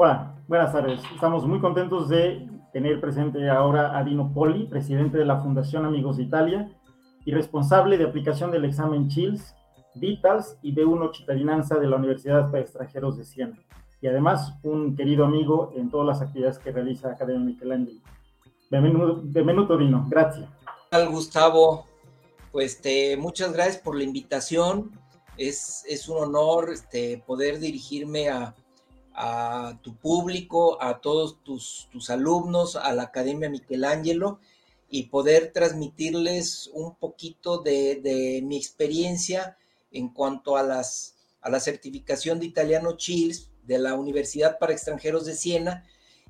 Hola, buenas tardes. Estamos muy contentos de tener presente ahora a Dino Poli, presidente de la Fundación Amigos de Italia y responsable de aplicación del examen CHILS, DITALS y B1 Cittadinanza de la Universidad para Extranjeros de Siena. Y además, un querido amigo en todas las actividades que realiza Academia Michelangelo. Bienvenido, bienvenido Dino. Gracias. Gustavo, pues te, muchas gracias por la invitación. Es, es un honor este, poder dirigirme a, a tu público, a todos tus, tus alumnos, a la Academia Michelangelo y poder transmitirles un poquito de, mi experiencia en cuanto a, las, a la certificación de italiano CHILS de la Universidad para Extranjeros de Siena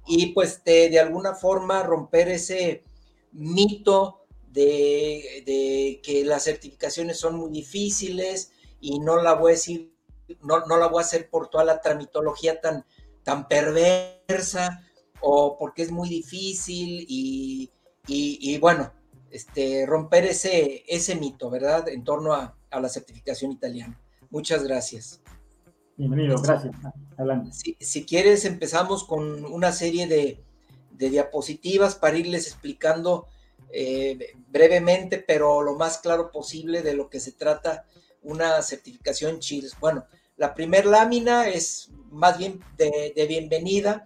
y pues de, de alguna forma romper ese mito de, de, que las certificaciones son muy difíciles y no la voy a decir no, no, la voy a hacer por toda la tramitología tan, tan perversa o porque es muy difícil y, y, bueno, este, romper ese, ese mito, ¿verdad? En torno a, a la certificación italiana. Muchas gracias. Bienvenido, este, gracias. Adelante. Si, si, quieres, empezamos con una serie de, de diapositivas para irles explicando eh, brevemente, pero lo más claro posible de lo que se trata una certificación CHILS. Bueno, la primer lámina es más bien de, bienvenida,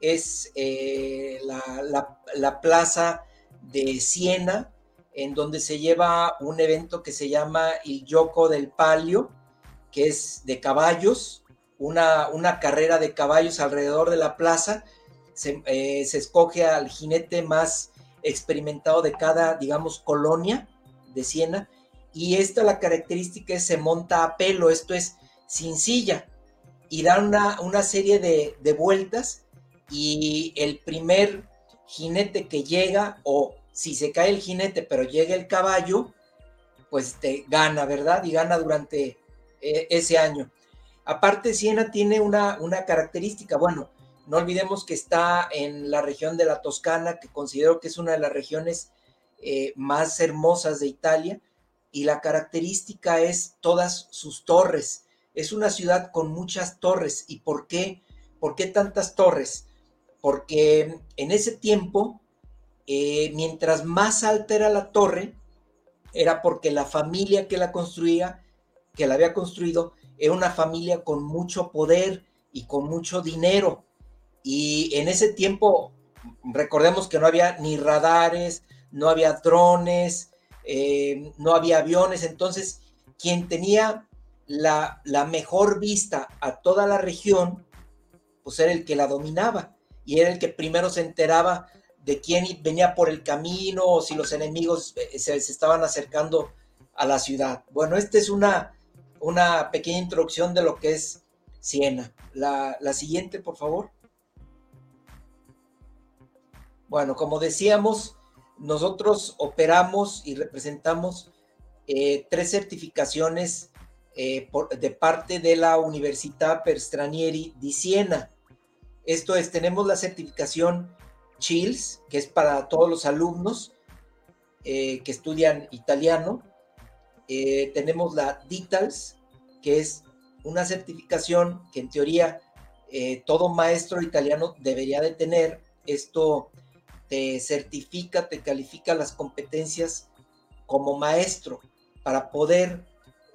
es eh, la, plaza de Siena, en donde se lleva un evento que se llama el Yoko del Palio, que es de caballos, una, una carrera de caballos alrededor de la plaza. Se, eh, se, escoge al jinete más experimentado de cada, digamos, colonia de Siena. Y esta la característica es se monta a pelo, esto es, sin silla y dan una, serie de, vueltas y el primer jinete que llega o si se cae el jinete pero llega el caballo, pues te gana, ¿verdad? Y gana durante eh, ese año. Aparte, Siena tiene una, una característica, bueno, no olvidemos que está en la región de la Toscana, que considero que es una de las regiones eh, más hermosas de Italia, y la característica es todas sus torres es una ciudad con muchas torres. ¿Y por qué? ¿Por qué tantas torres? Porque en ese tiempo, eh, mientras más alta era la torre, era porque la familia que la construía, que la había construido, era una familia con mucho poder y con mucho dinero. Y en ese tiempo, recordemos que no había ni radares, no había drones, eh, no había aviones, entonces quien tenía la, mejor vista a toda la región, pues era el que la dominaba y era el que primero se enteraba de quién venía por el camino o si los enemigos eh, se, estaban acercando a la ciudad. Bueno, esta es una, una pequeña introducción de lo que es Siena. La, siguiente, por favor. Bueno, como decíamos, nosotros operamos y representamos eh, tres certificaciones eh, de parte de la Università per Stranieri di Siena. Esto es, tenemos la certificación CHILS, que es para todos los alumnos eh, que estudian italiano. Eh, tenemos la DITALS, que es una certificación que en teoría todo maestro italiano debería de tener. Esto te certifica, te califica las competencias como maestro para poder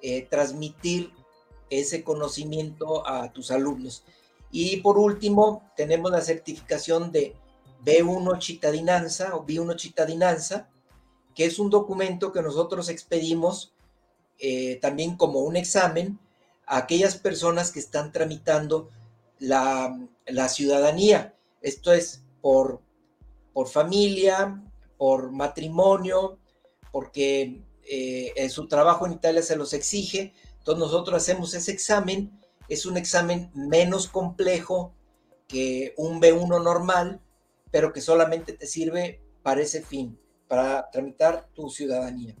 eh, transmitir ese conocimiento a tus alumnos. Y por último, tenemos la certificación de B1 Cittadinanza o B1 Cittadinanza, que es un documento que nosotros expedimos eh, también como un examen a aquellas personas que están tramitando la, la ciudadanía. Esto es por, por familia, por matrimonio, porque eh, su trabajo en Italia se los exige, entonces nosotros hacemos ese examen, es un examen menos complejo que un B1 normal, pero que solamente te sirve para ese fin, para tramitar tu ciudadanía.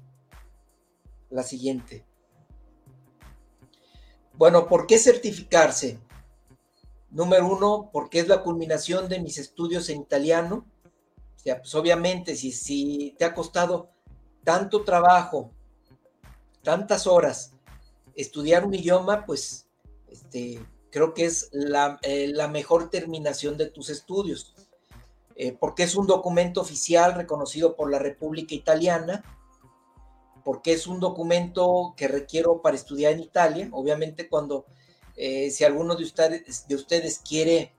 La siguiente. Bueno, ¿por qué certificarse? Número uno, porque es la culminación de mis estudios en italiano. O sea, pues obviamente, si, si te ha costado tanto trabajo, tantas horas, estudiar un idioma, pues este, creo que es la, eh, mejor terminación de tus estudios, eh, porque es un documento oficial reconocido por la República Italiana, porque es un documento que requiero para estudiar en Italia. Obviamente cuando, eh, si alguno de ustedes, de ustedes quiere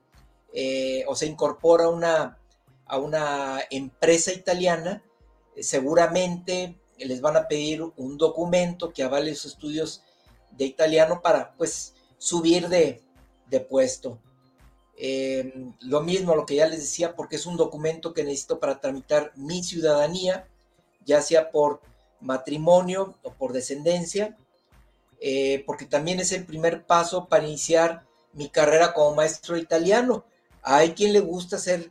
o se incorpora una, a una empresa italiana, seguramente les van a pedir un documento que avale sus estudios de italiano para pues subir de, puesto. Em, lo mismo, lo que ya les decía, porque es un documento que necesito para tramitar mi ciudadanía, ya sea por matrimonio o por descendencia, eh, porque también es el primer paso para iniciar mi carrera como maestro italiano. Hay quien le gusta ser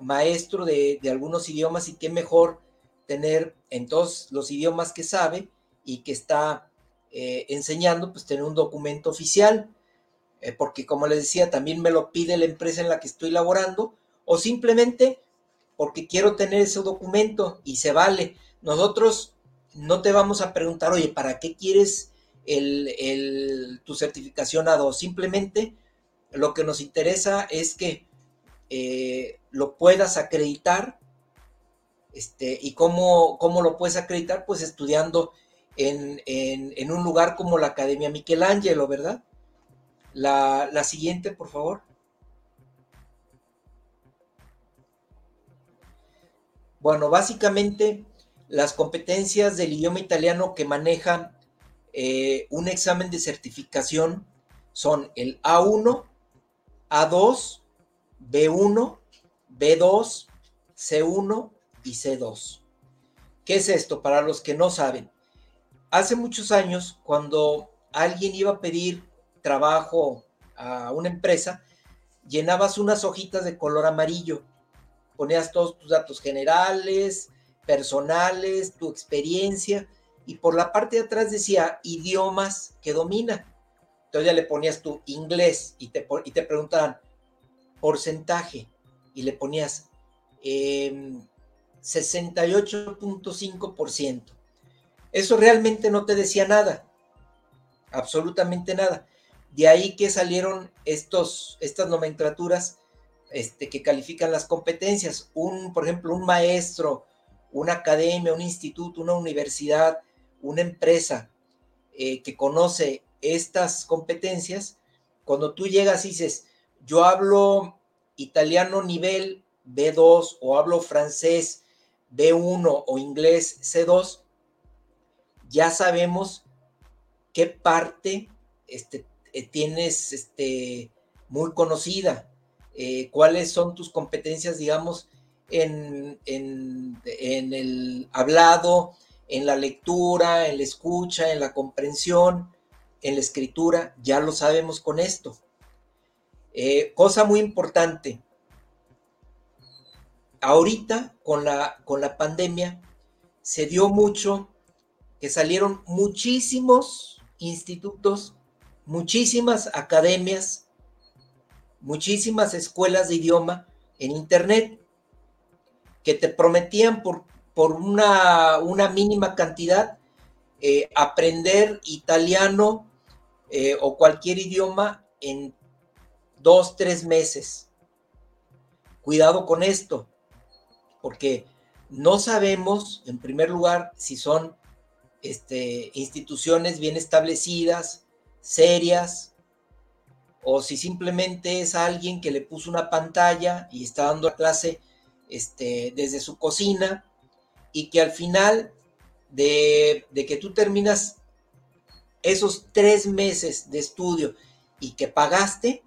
maestro de, de algunos idiomas y qué mejor tener en todos los idiomas que sabe y que está eh, enseñando, pues tener un documento oficial, eh, porque como les decía, también me lo pide la empresa en la que estoy laborando, o simplemente porque quiero tener ese documento y se vale. Nosotros no te vamos a preguntar, oye, ¿para qué quieres el, tu certificación A2? Simplemente lo que nos interesa es que eh, lo puedas acreditar. Este, ¿Y cómo, cómo lo puedes acreditar? Pues estudiando en, un lugar como la Academia Michelangelo, ¿verdad? La, la siguiente, por favor. Bueno, básicamente las competencias del idioma italiano que maneja eh, un examen de certificación son el A1, A2, B1, B2, C1 y C2. ¿Qué es esto? Para los que no saben, hace muchos años, cuando alguien iba a pedir trabajo a una empresa, llenabas unas hojitas de color amarillo, ponías todos tus datos generales, personales, tu experiencia, y por la parte de atrás decía idiomas que domina. Entonces ya le ponías tu inglés y te, y te preguntaban porcentaje y le ponías 68.5%. Em, eso realmente no te decía nada, absolutamente nada. De ahí que salieron estos, estas nomenclaturas este, que califican las competencias. Un, por ejemplo, un maestro, una academia, un instituto, una universidad, una empresa eh, que conoce estas competencias, cuando tú llegas y dices, yo hablo italiano nivel B2 o hablo francés B1 o inglés C2, ya sabemos qué parte este, eh, tienes este, muy conocida, eh, cuáles son tus competencias, digamos, en, en, el hablado, en la lectura, en la escucha, en la comprensión, en la escritura, ya lo sabemos con esto. Eh, cosa muy importante, ahorita con la, con la pandemia se dio mucho que salieron muchísimos institutos, muchísimas academias, muchísimas escuelas de idioma en Internet que te prometían por, por una, una mínima cantidad eh, aprender italiano eh, o cualquier idioma en dos, tres meses. Cuidado con esto, porque no sabemos, en primer lugar, si son este, instituciones bien establecidas, serias, o si simplemente es alguien que le puso una pantalla y está dando la clase este, desde su cocina y que al final de, de que tú terminas esos tres meses de estudio y que pagaste,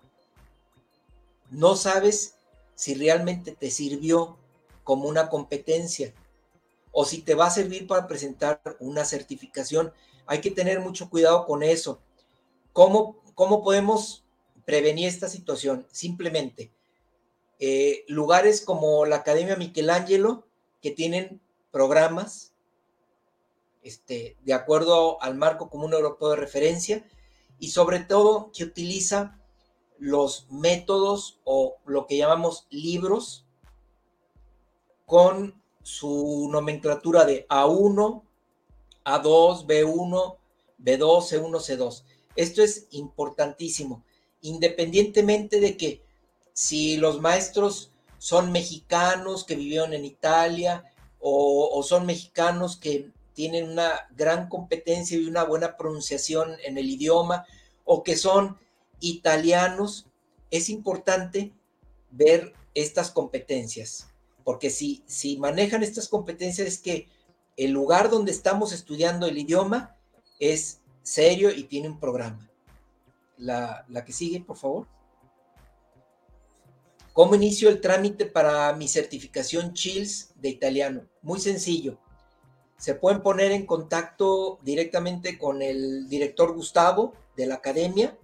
no sabes si realmente te sirvió como una competencia o si te va a servir para presentar una certificación. Hay que tener mucho cuidado con eso. ¿Cómo, cómo podemos prevenir esta situación? Simplemente, eh, lugares como la Academia Michelangelo, que tienen programas este, de acuerdo al marco común europeo de referencia y sobre todo que utiliza los métodos o lo que llamamos libros con su nomenclatura de A1, A2, B1, B2, C1, C2. Esto es importantísimo. independientemente de que si los maestros son mexicanos que vivieron en Italia o, son mexicanos que tienen una gran competencia y una buena pronunciación en el idioma o que son italianos, es importante ver estas competencias, porque si, si manejan estas competencias es que el lugar donde estamos estudiando el idioma es serio y tiene un programa. La, la que sigue, por favor. ¿Cómo inicio el trámite para mi certificación CHILS de italiano? Muy sencillo. Se pueden poner en contacto directamente con el director Gustavo de la academia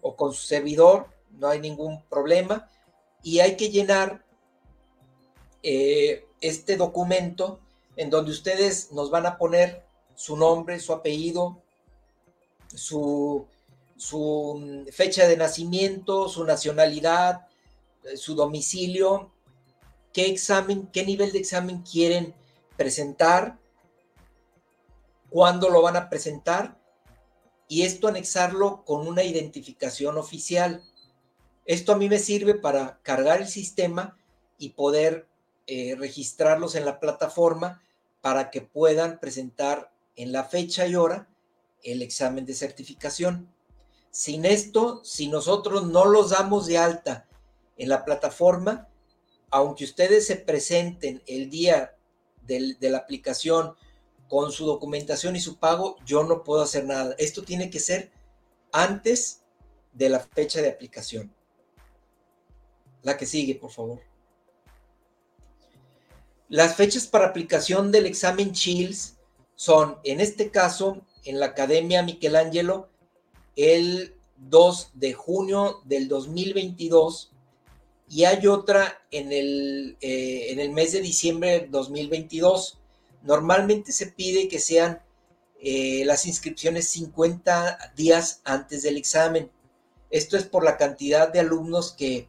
o con su servidor, no hay ningún problema. Y hay que llenar eh, este documento en donde ustedes nos van a poner su nombre, su apellido, su, su fecha de nacimiento, su nacionalidad, eh, su domicilio, qué examen, qué nivel de examen quieren presentar, cuándo lo van a presentar y esto anexarlo con una identificación oficial. Esto a mí me sirve para cargar el sistema y poder eh, registrarlos en la plataforma para que puedan presentar en la fecha y hora el examen de certificación. Sin esto, si nosotros no los damos de alta en la plataforma, aunque ustedes se presenten el día de la aplicación con su documentación y su pago, yo no puedo hacer nada. Esto tiene que ser antes de la fecha de aplicación. La que sigue, por favor. Las fechas para aplicación del examen Chills son, en este caso, en la Academia Michelangelo, el 2 de junio del 2022 y hay otra en el, eh, en el mes de diciembre del 2022. Normalmente se pide que sean eh, las inscripciones 50 días antes del examen. Esto es por la cantidad de alumnos que,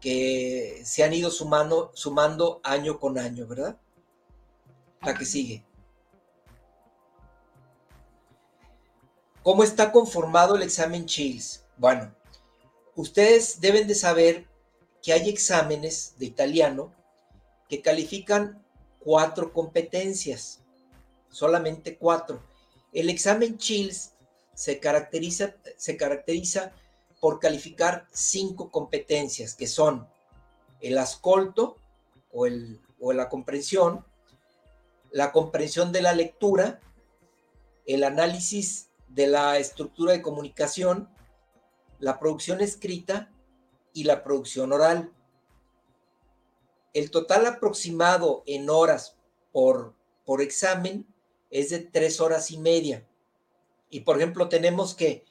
que se han ido sumando, sumando año con año, ¿verdad? La que sigue. ¿Cómo está conformado el examen Chills? Bueno, ustedes deben de saber que hay exámenes de italiano que califican cuatro competencias, solamente cuatro. El examen Chills se caracteriza, se caracteriza por calificar cinco competencias, que son el ascolto o, el, o la comprensión, la comprensión de la lectura, el análisis de la estructura de comunicación, la producción escrita y la producción oral. El total aproximado en horas por, por examen es de tres horas y media. Y por ejemplo, tenemos que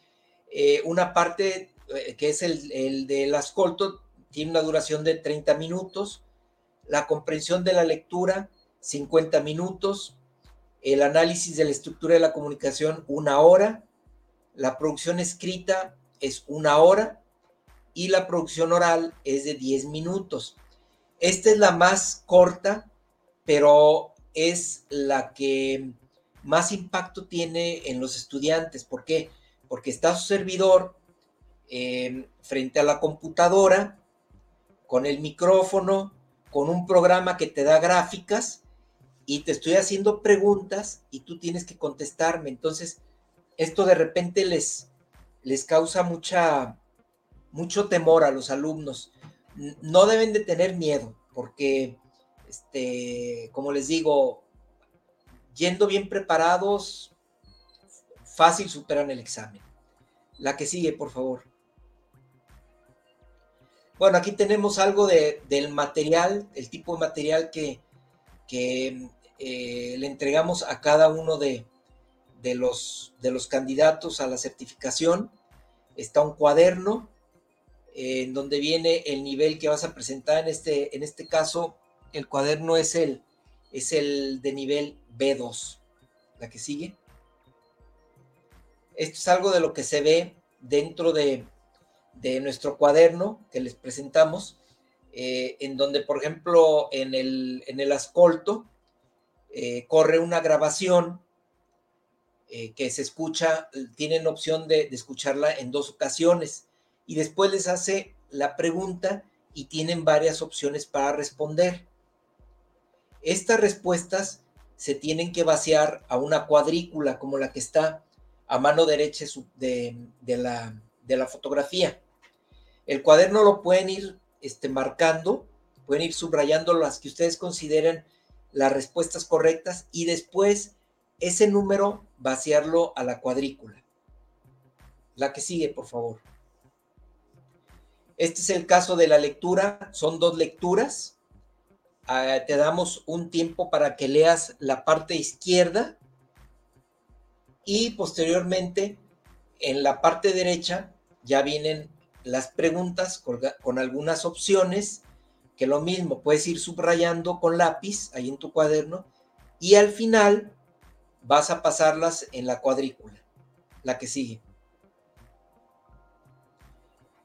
eh, una parte que es el, el del ascolto tiene una duración de 30 minutos, la comprensión de la lectura 50 minutos, el análisis de la estructura de la comunicación una hora, la producción escrita es una hora y la producción oral es de 10 minutos. Esta es la más corta, pero es la que más impacto tiene en los estudiantes. ¿Por qué? Porque está su servidor eh, frente a la computadora, con el micrófono, con un programa que te da gráficas y te estoy haciendo preguntas y tú tienes que contestarme. Entonces, esto de repente les, les causa mucha mucho temor a los alumnos. No deben de tener miedo, porque, este, como les digo, yendo bien preparados, fácil superan el examen. La que sigue, por favor. Bueno, aquí tenemos algo de, del material, el tipo de material que, eh, le entregamos a cada uno de, los, candidatos a la certificación. Está un cuaderno, en donde viene el nivel que vas a presentar. En este, en este caso, el cuaderno es el, es el de nivel B2. La que sigue. Esto es algo de lo que se ve dentro de, nuestro cuaderno que les presentamos, eh, en donde, por ejemplo, en el, en el ascolto eh, corre una grabación eh, que se escucha, tienen opción de, de escucharla en dos ocasiones y después les hace la pregunta y tienen varias opciones para responder. Estas respuestas se tienen que vaciar a una cuadrícula como la que está a mano derecha de, la, de la, fotografía. El cuaderno lo pueden ir este, marcando, pueden ir subrayando las que ustedes consideren las respuestas correctas y después ese número vaciarlo a la cuadrícula. La que sigue, por favor. Este es el caso de la lectura, son dos lecturas. Ah, te damos un tiempo para que leas la parte izquierda y posteriormente en la parte derecha ya vienen las preguntas con, algunas opciones que lo mismo puedes ir subrayando con lápiz ahí en tu cuaderno y al final vas a pasarlas en la cuadrícula, la que sigue.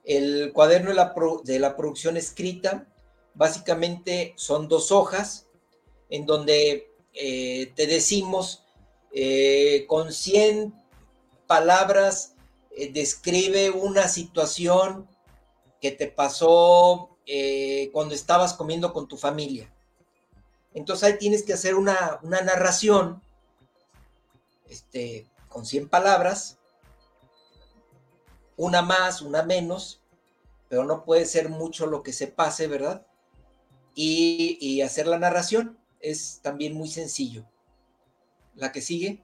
El cuaderno de la, de la producción escrita básicamente son dos hojas en donde eh, te decimos eh, con 100 palabras eh, describe una situación que te pasó cuando estabas comiendo con tu familia. Entonces ahí tienes que hacer una, una narración este, con 100 palabras, una más, una menos, pero no puede ser mucho lo que se pase, ¿verdad? Y, hacer la narración es también muy sencillo. La que sigue.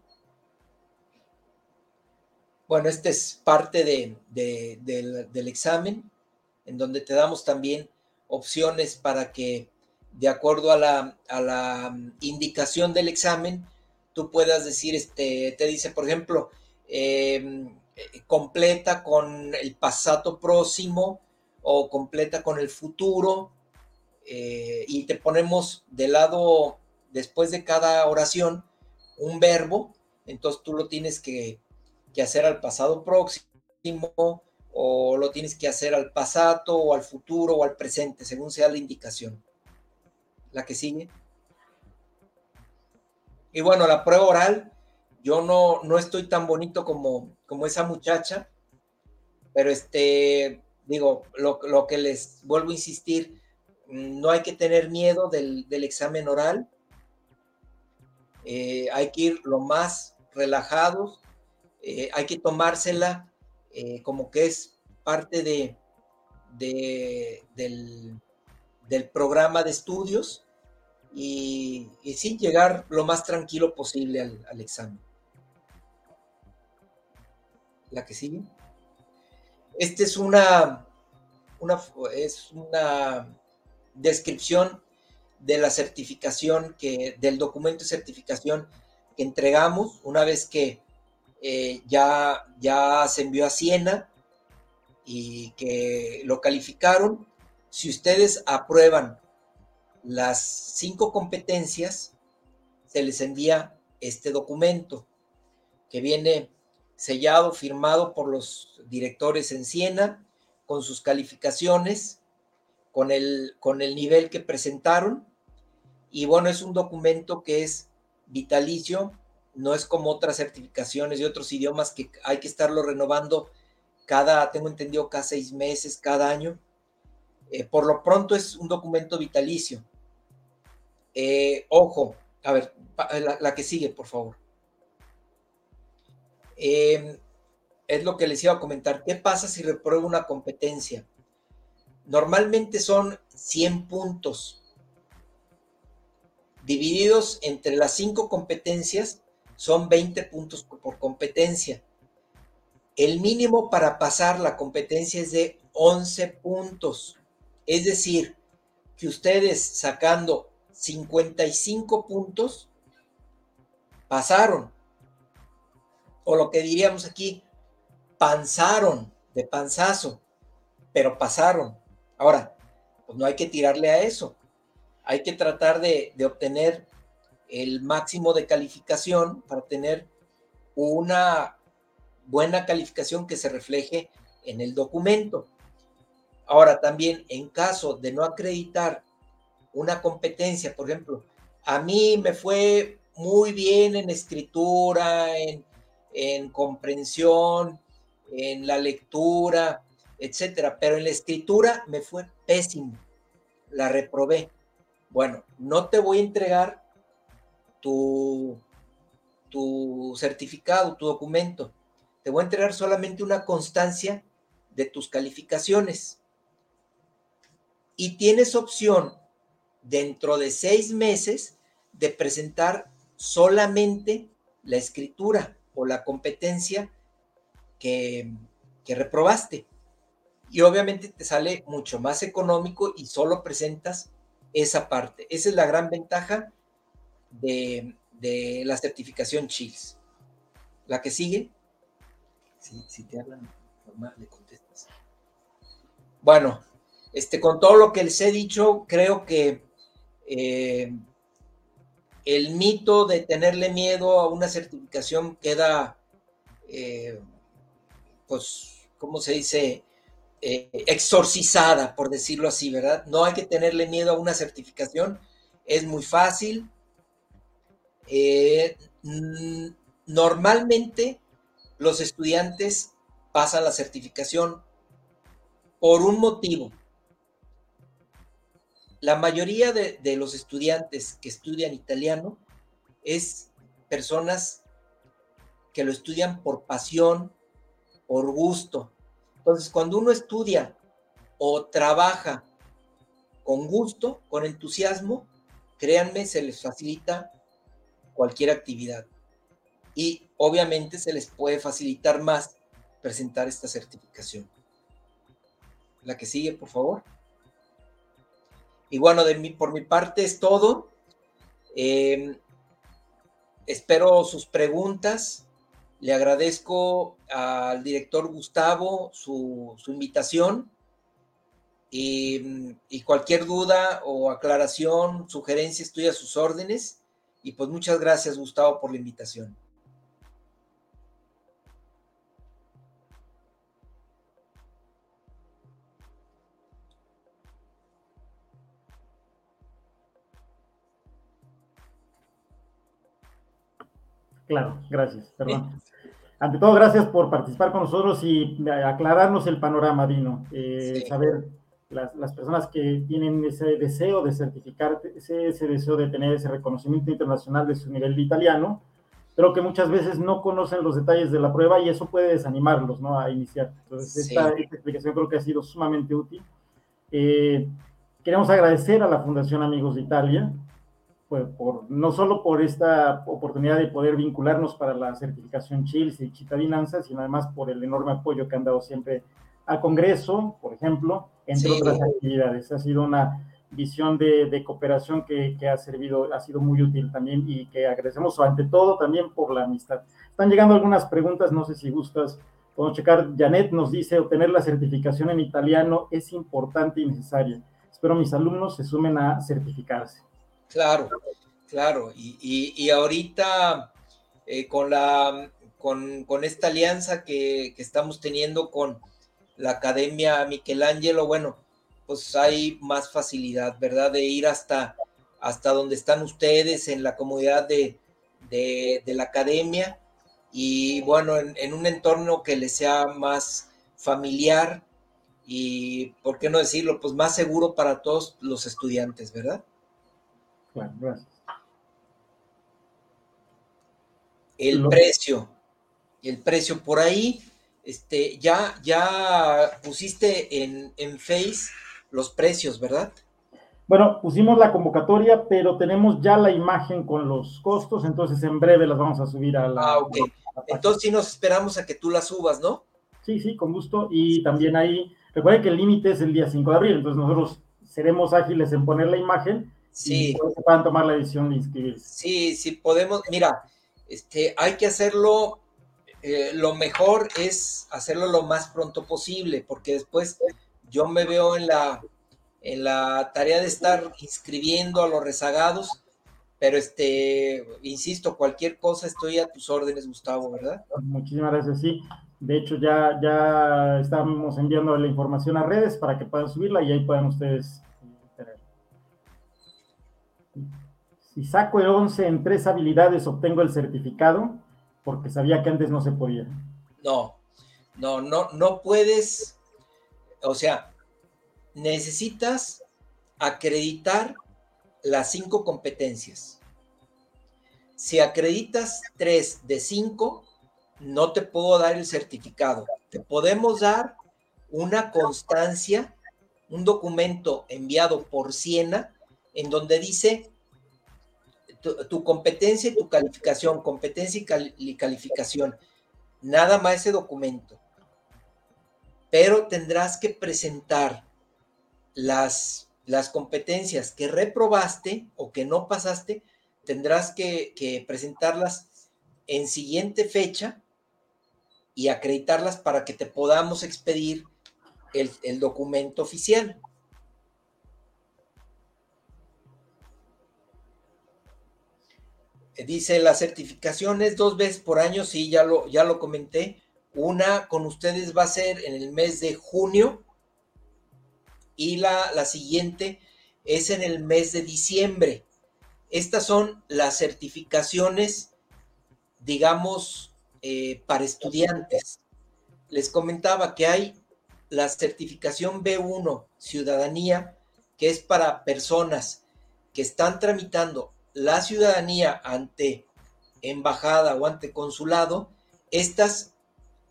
Bueno, esta es parte del examen, en donde te damos también opciones para que, de acuerdo a la, la indicación del examen, tú puedas decir, este, te dice, por ejemplo, em, eh, completa con el pasado próximo o completa con el futuro, eh, y te ponemos de lado, después de cada oración, un verbo, entonces tú lo tienes que, que hacer al pasado próximo o lo tienes que hacer al pasado o al futuro o al presente, según sea la indicación. La que sigue. Y bueno, la prueba oral, yo no, no estoy tan bonito como, como esa muchacha, pero este, digo, lo, que les vuelvo a insistir, no hay que tener miedo del, examen oral, eh, hay que ir lo más relajados, eh, hay que tomársela eh, como que es parte de, del, programa de estudios y, sí llegar lo más tranquilo posible al, examen. La que sigue. Esta es una, una, es una descripción de la certificación que, del documento de certificación que entregamos una vez que eh, ya, ya se envió a Siena y que lo calificaron. Si ustedes aprueban las cinco competencias, se les envía este documento que viene sellado, firmado por los directores en Siena, con sus calificaciones, con el, con el nivel que presentaron. Y bueno, es un documento que es vitalicio, no es como otras certificaciones de otros idiomas que hay que estarlo renovando cada, tengo entendido, cada seis meses, cada año. Eh, por lo pronto es un documento vitalicio. Eh, ojo, a ver, la, que sigue, por favor. Em, es lo que les iba a comentar. ¿Qué pasa si repruebo una competencia? Normalmente son 100 puntos. Divididos entre las cinco competencias, son 20 puntos por competencia. El mínimo para pasar la competencia es de 11 puntos. Es decir, que ustedes sacando 55 puntos pasaron. O lo que diríamos aquí, panzaron de panzazo, pero pasaron. Ahora, pues no hay que tirarle a eso. Hay que tratar de, de obtener el máximo de calificación para tener una buena calificación que se refleje en el documento. Ahora, también en caso de no acreditar una competencia, por ejemplo, a mí me fue muy bien en escritura, en, comprensión, en la lectura, etcétera. Pero en la escritura me fue pésimo. La reprobé. Bueno, no te voy a entregar tu, tu certificado, tu documento. Te voy a entregar solamente una constancia de tus calificaciones. Y tienes opción dentro de seis meses de presentar solamente la escritura o la competencia que, que reprobaste. Y obviamente te sale mucho más económico y solo presentas esa parte. Esa es la gran ventaja de, la certificación CHILS. La que sigue, si, te hablan normal, le contestas. Bueno, este, con todo lo que les he dicho, creo que eh, el mito de tenerle miedo a una certificación queda, eh, pues, ¿cómo se dice? Eh, exorcizada, por decirlo así, ¿verdad? No hay que tenerle miedo a una certificación, es muy fácil. Eh, normalmente los estudiantes pasan la certificación por un motivo. La mayoría de, de los estudiantes que estudian italiano es personas que lo estudian por pasión, por gusto, entonces, cuando uno estudia o trabaja con gusto, con entusiasmo, créanme, se les facilita cualquier actividad. Y obviamente se les puede facilitar más presentar esta certificación. La que sigue, por favor. Y bueno, de mi, por mi parte es todo. Em, espero sus preguntas. Le agradezco al director Gustavo su, invitación y, y, cualquier duda o aclaración, sugerencia, estoy a sus órdenes. Y pues muchas gracias Gustavo por la invitación. Claro, gracias, perdón. Ante todo, gracias por participar con nosotros y aclararnos el panorama, Dino. Eh, saber las, las, personas que tienen ese deseo de certificar, ese, ese, deseo de tener ese reconocimiento internacional de su nivel de italiano, pero que muchas veces no conocen los detalles de la prueba y eso puede desanimarlos ¿no? a iniciar. Entonces, esta, esta, explicación creo que ha sido sumamente útil. Eh, queremos agradecer a la Fundación Amigos de Italia pues, por, no solo por esta oportunidad de poder vincularnos para la certificación Chills y Chitadinanza, sino además por el enorme apoyo que han dado siempre al Congreso, por ejemplo, entre otras actividades. Ha sido una visión de, de cooperación que, que, ha servido, ha sido muy útil también y que agradecemos ante todo también por la amistad. Están llegando algunas preguntas, no sé si gustas, podemos checar. Janet nos dice, obtener la certificación en italiano es importante y necesaria. Espero mis alumnos se sumen a certificarse. Claro, claro. Y, ahorita eh, con, la, con, esta alianza que, estamos teniendo con la Academia Michelangelo, bueno, pues hay más facilidad, ¿verdad? De ir hasta, hasta donde están ustedes en la comunidad de, la academia y bueno, en, en, un entorno que les sea más familiar y, ¿por qué no decirlo? Pues más seguro para todos los estudiantes, ¿verdad? El precio, el precio por ahí, este, ya, ya pusiste en, en Face los precios, ¿verdad? Bueno, pusimos la convocatoria, pero tenemos ya la imagen con los costos, entonces en breve las vamos a subir a la. Ah, ok. entonces sí nos esperamos a que tú las subas, ¿no? Sí, sí, con gusto. Y también ahí, recuerden que el límite es el día 5 de abril, entonces nosotros seremos ágiles en poner la imagen Sí. puedan tomar la decisión de inscribirse. Sí, sí, podemos. Mira, este, hay que hacerlo. Eh, lo mejor es hacerlo lo más pronto posible, porque después yo me veo en la, en la tarea de estar inscribiendo a los rezagados, pero este, insisto, cualquier cosa estoy a tus órdenes, Gustavo, ¿verdad? Muchísimas gracias, sí. De hecho, ya, ya estamos enviando la información a redes para que puedan subirla y ahí puedan ustedes Si saco el 11 en tres habilidades, obtengo el certificado, porque sabía que antes no se podía. No, no, no, no puedes, O sea, necesitas acreditar las cinco competencias. Si acreditas tres de cinco, no te puedo dar el certificado. Te podemos dar una constancia, un documento enviado por Siena, en donde dice tu, competencia y tu calificación, competencia y calificación. Nada más ese documento. Pero tendrás que presentar las, las competencias que reprobaste o que no pasaste, tendrás que, que presentarlas en siguiente fecha y acreditarlas para que te podamos expedir el, el documento oficial. Dice las certificaciones dos veces por año, sí, ya lo, ya lo comenté. Una con ustedes va a ser en el mes de junio y la, la siguiente es en el mes de diciembre. Estas son las certificaciones, digamos, eh, para estudiantes. Les comentaba que hay la certificación B1 Ciudadanía, que es para personas que están tramitando la ciudadanía ante embajada o ante consulado, estas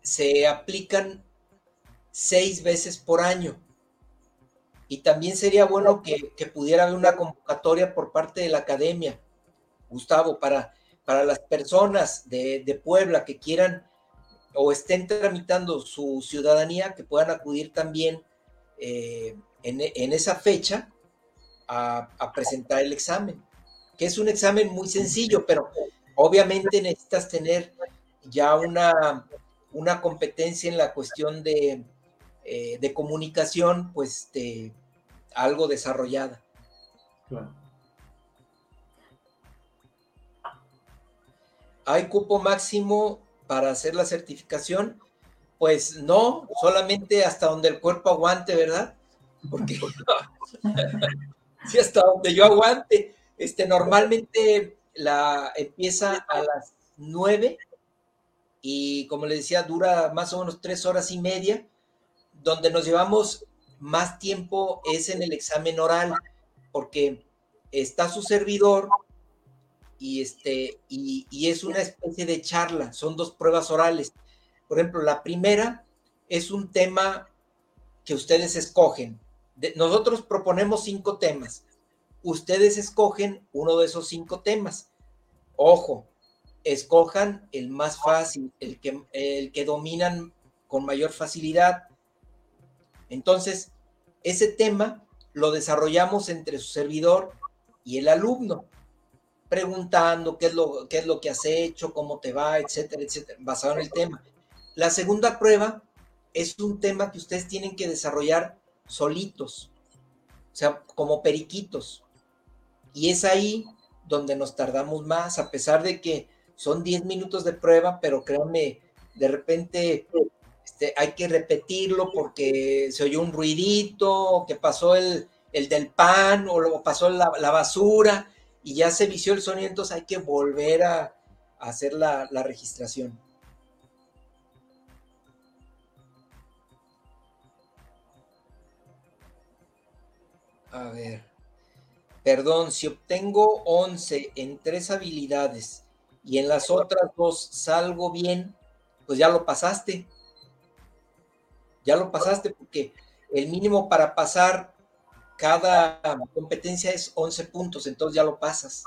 se aplican seis veces por año. Y también sería bueno que, pudiera haber una convocatoria por parte de la academia, Gustavo, para, para las personas de, Puebla que quieran o estén tramitando su ciudadanía, que puedan acudir también eh, en, esa fecha a presentar el examen que es un examen muy sencillo, pero obviamente necesitas tener ya una, una competencia en la cuestión de, eh, comunicación, pues algo desarrollada. ¿Hay cupo máximo para hacer la certificación? Pues no, solamente hasta donde el cuerpo aguante, ¿verdad? Porque sí, hasta donde yo aguante. Este, normalmente la empieza a las 9 y como les decía, dura más o menos tres horas y media. Donde nos llevamos más tiempo es en el examen oral, porque está su servidor y, este, y, es una especie de charla, son dos pruebas orales. Por ejemplo, la primera es un tema que ustedes escogen. nosotros proponemos cinco temas ustedes escogen uno de esos cinco temas. Ojo, escojan el más fácil, el que, el que dominan con mayor facilidad. Entonces, ese tema lo desarrollamos entre su servidor y el alumno, preguntando qué es lo, qué es lo que has hecho, cómo te va, etcétera, etcétera, basado en el tema. La segunda prueba es un tema que ustedes tienen que desarrollar solitos, o sea, como periquitos. Y es ahí donde nos tardamos más, a pesar de que son 10 minutos de prueba, pero créanme, de repente este, hay que repetirlo porque se oyó un ruidito, que pasó el, del pan o pasó la, basura y ya se vició el sonido, entonces hay que volver a, hacer la registración. A ver. Perdón, si obtengo 11 en tres habilidades y en las otras dos salgo bien, pues ya lo pasaste. Ya lo pasaste porque el mínimo para pasar cada competencia es 11 puntos, entonces ya lo pasas.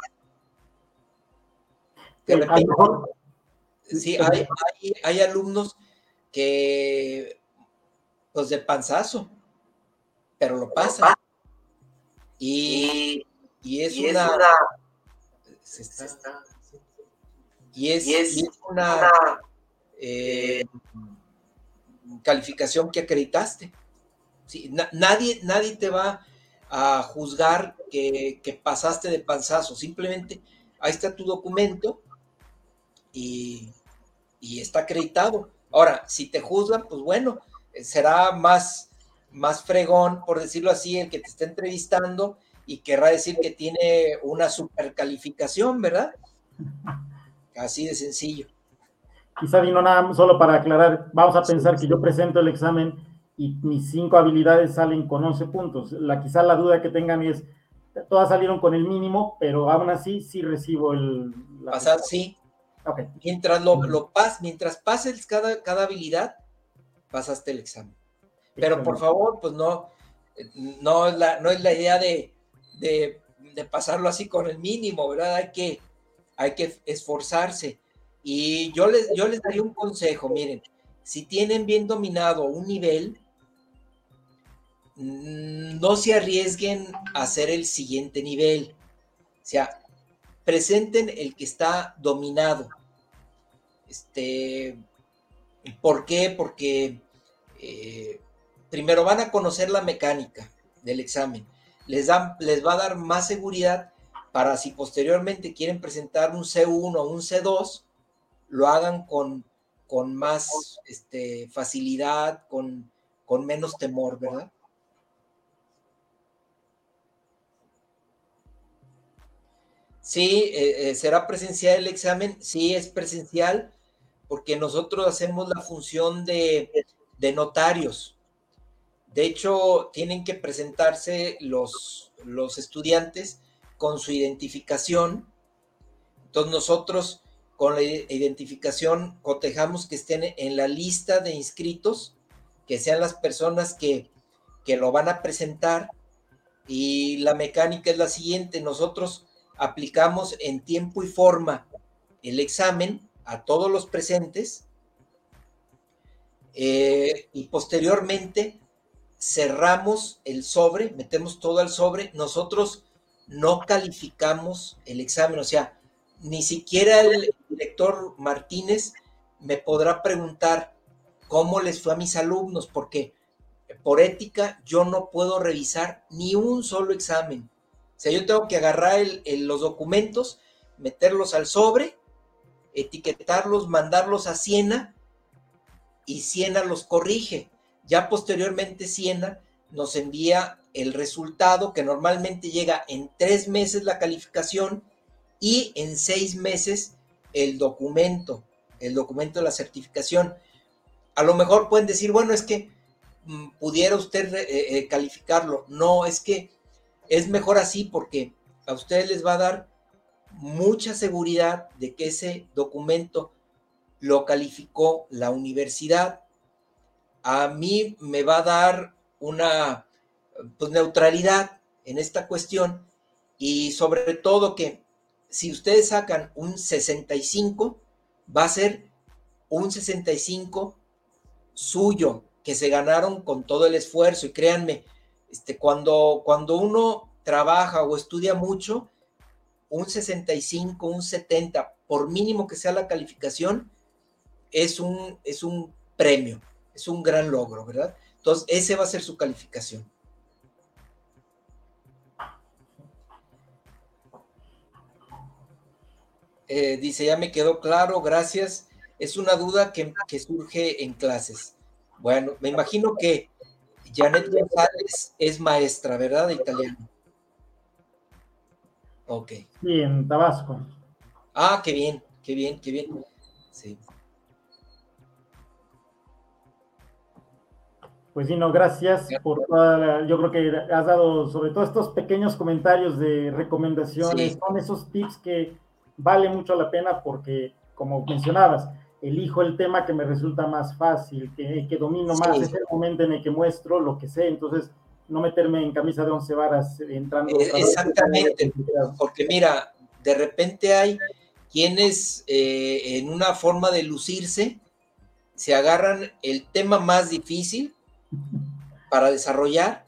sí, hay, hay, alumnos que, pues de panzazo, pero lo pasan. Y y es, una, y es, una, eh, calificación que acreditaste. nadie, nadie te va a juzgar que, pasaste de panzazo, simplemente ahí está tu documento y, y, está acreditado. Ahora, si te juzgan, pues bueno, será más, más fregón, por decirlo así, el que te está entrevistando y querrá decir que tiene una supercalificación, ¿verdad? Así de sencillo. Quizá, Dino, nada solo para aclarar, vamos a pensar que yo presento el examen y mis cinco habilidades salen con 11 puntos. La, quizá la duda que tengan es, todas salieron con el mínimo, pero aún así sí recibo el... Pasar, sí. Mientras lo, lo pas, mientras pases cada, cada habilidad, pasaste el examen. Pero por favor, pues no, no es la, no es la idea de, de, pasarlo así con el mínimo, ¿verdad? Hay que, hay que esforzarse. Y yo les, yo les daría un consejo, miren, si tienen bien dominado un nivel, mm, no se arriesguen a hacer el siguiente nivel. O sea, presenten el que está dominado. Este, ¿Por qué? Porque eh, primero van a conocer la mecánica del examen. Les, dan, les va a dar más seguridad para si posteriormente quieren presentar un C1 o un C2, lo hagan con, con más este, facilidad, con, con menos temor, ¿verdad? Sí, eh, eh, será presencial el examen, sí es presencial, porque nosotros hacemos la función de, de notarios. De hecho, tienen que presentarse los, los estudiantes con su identificación. Entonces nosotros con la identificación cotejamos que estén en la lista de inscritos, que sean las personas que, que lo van a presentar. Y la mecánica es la siguiente, nosotros aplicamos en tiempo y forma el examen a todos los presentes eh, y posteriormente cerramos el sobre, metemos todo al sobre, nosotros no calificamos el examen, o sea, ni siquiera el director Martínez me podrá preguntar cómo les fue a mis alumnos, porque por ética yo no puedo revisar ni un solo examen. O sea, yo tengo que agarrar los documentos, meterlos al sobre, etiquetarlos, mandarlos a Siena y Siena los corrige. Ya posteriormente Siena nos envía el resultado que normalmente llega en tres meses la calificación y en seis meses el documento, el documento de la certificación. A lo mejor pueden decir, bueno, es que mm, pudiera usted eh, eh, calificarlo. No, es que es mejor así porque a ustedes les va a dar mucha seguridad de que ese documento lo calificó la universidad a mí me va a dar una pues, neutralidad en esta cuestión y sobre todo que si ustedes sacan un 65, va a ser un 65 suyo, que se ganaron con todo el esfuerzo. Y créanme, este, cuando, cuando uno trabaja o estudia mucho, un 65, un 70, por mínimo que sea la calificación, es un, es un premio es un gran logro, ¿verdad? Entonces, ese va a ser su calificación. Eh, dice, ya me quedó claro, gracias. Es una duda que, surge en clases. Bueno, me imagino que Janet González es maestra, ¿verdad? De italiano. Ok. Sí, en Tabasco. Ah, qué bien, qué bien, qué bien. Sí. Pues sí, no, gracias por toda yo creo que has dado sobre todo estos pequeños comentarios de recomendaciones, son esos tips que vale mucho la pena porque, como mencionabas, elijo el tema que me resulta más fácil, que, que domino más, es el momento en el que muestro lo que sé, entonces no meterme en camisa de once varas entrando. Eh, exactamente, porque mira, de repente hay quienes eh, en una forma de lucirse se agarran el tema más difícil para desarrollar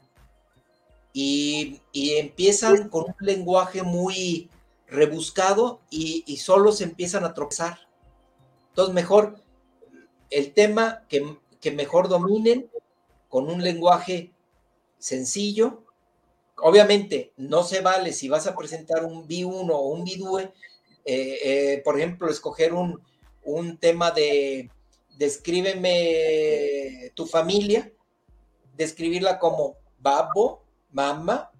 y, empiezan con un lenguaje muy rebuscado y, solo se empiezan a tropezar. Entonces, mejor el tema que, mejor dominen con un lenguaje sencillo. Obviamente, no se vale si vas a presentar un B1 o un B2, eh, eh, por ejemplo, escoger un, un tema de descríbeme tu familia describirla como babo, mamá,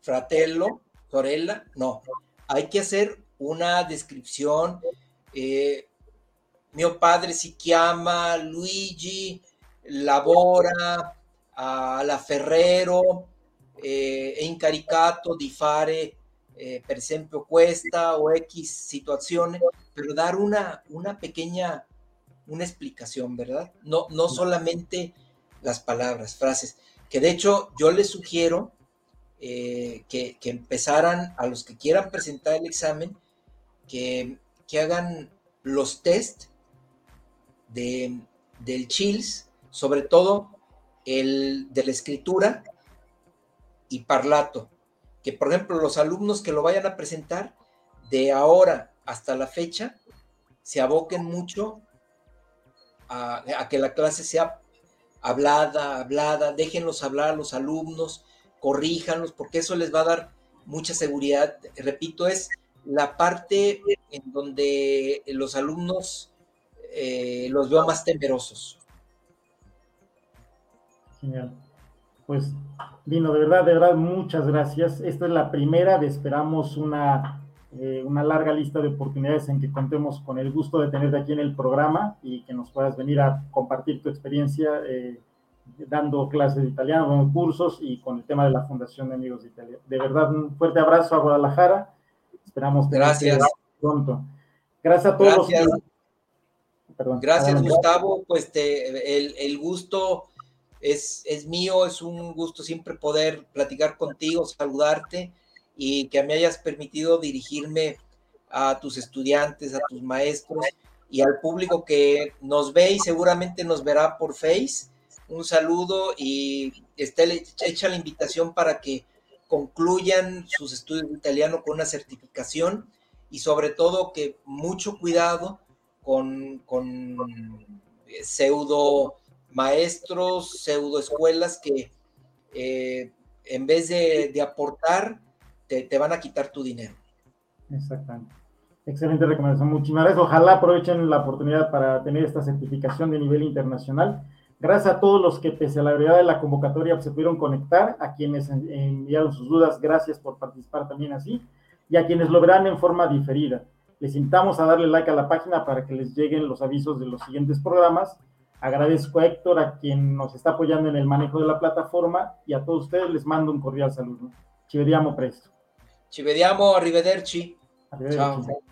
fratello, sorella, no. Hay que hacer una descripción. Eh, mi padre si llama Luigi, Labora, a la Ferrero, eh, e incaricato di fare, eh, per esempio, questa o X situazione, pero dar una, una pequeña, una explicación, ¿verdad? No, no solamente las palabras, frases, que de hecho yo les sugiero eh, que, que, empezaran a los que quieran presentar el examen, que, que hagan los test de, del chills, sobre todo el de la escritura y parlato, que por ejemplo los alumnos que lo vayan a presentar de ahora hasta la fecha se aboquen mucho a, que la clase sea hablada, hablada, déjenlos hablar a los alumnos, corríjanlos, porque eso les va a dar mucha seguridad. Repito, es la parte en donde los alumnos eh, los veo más temerosos. Genial. Pues, Dino, de verdad, de verdad, muchas gracias. Esta es la primera de esperamos una, eh, una larga lista de oportunidades en que contemos con el gusto de tenerte aquí en el programa y que nos puedas venir a compartir tu experiencia eh, dando clases de italiano, dando cursos y con el tema de la Fundación de Amigos de Italia. De verdad, un fuerte abrazo a Guadalajara. Esperamos Gracias. pronto. Gracias a todos. Perdón, Gracias, Gustavo. Pues el, el gusto es, es mío, es un gusto siempre poder platicar contigo, saludarte y que me hayas permitido dirigirme a tus estudiantes, a tus maestros y al público que nos ve y seguramente nos verá por Face. Un saludo y esté hecha la invitación para que concluyan sus estudios de italiano con una certificación y sobre todo que mucho cuidado con, con pseudo maestros, pseudoescuelas que eh, en vez de, aportar, te, van a quitar tu dinero. Exactamente. Excelente recomendación. Muchísimas gracias. Ojalá aprovechen la oportunidad para tener esta certificación de nivel internacional. Gracias a todos los que, pese a la brevedad de la convocatoria, se pudieron conectar, a quienes enviaron sus dudas, gracias por participar también así, y a quienes lo verán en forma diferida. Les invitamos a darle like a la página para que les lleguen los avisos de los siguientes programas Agradezco a Héctor, a quien nos está apoyando en el manejo de la plataforma, y a todos ustedes les mando un cordial saludo. Ci vediamo presto. Ci vediamo, arrivederci. arrivederci. Ciao.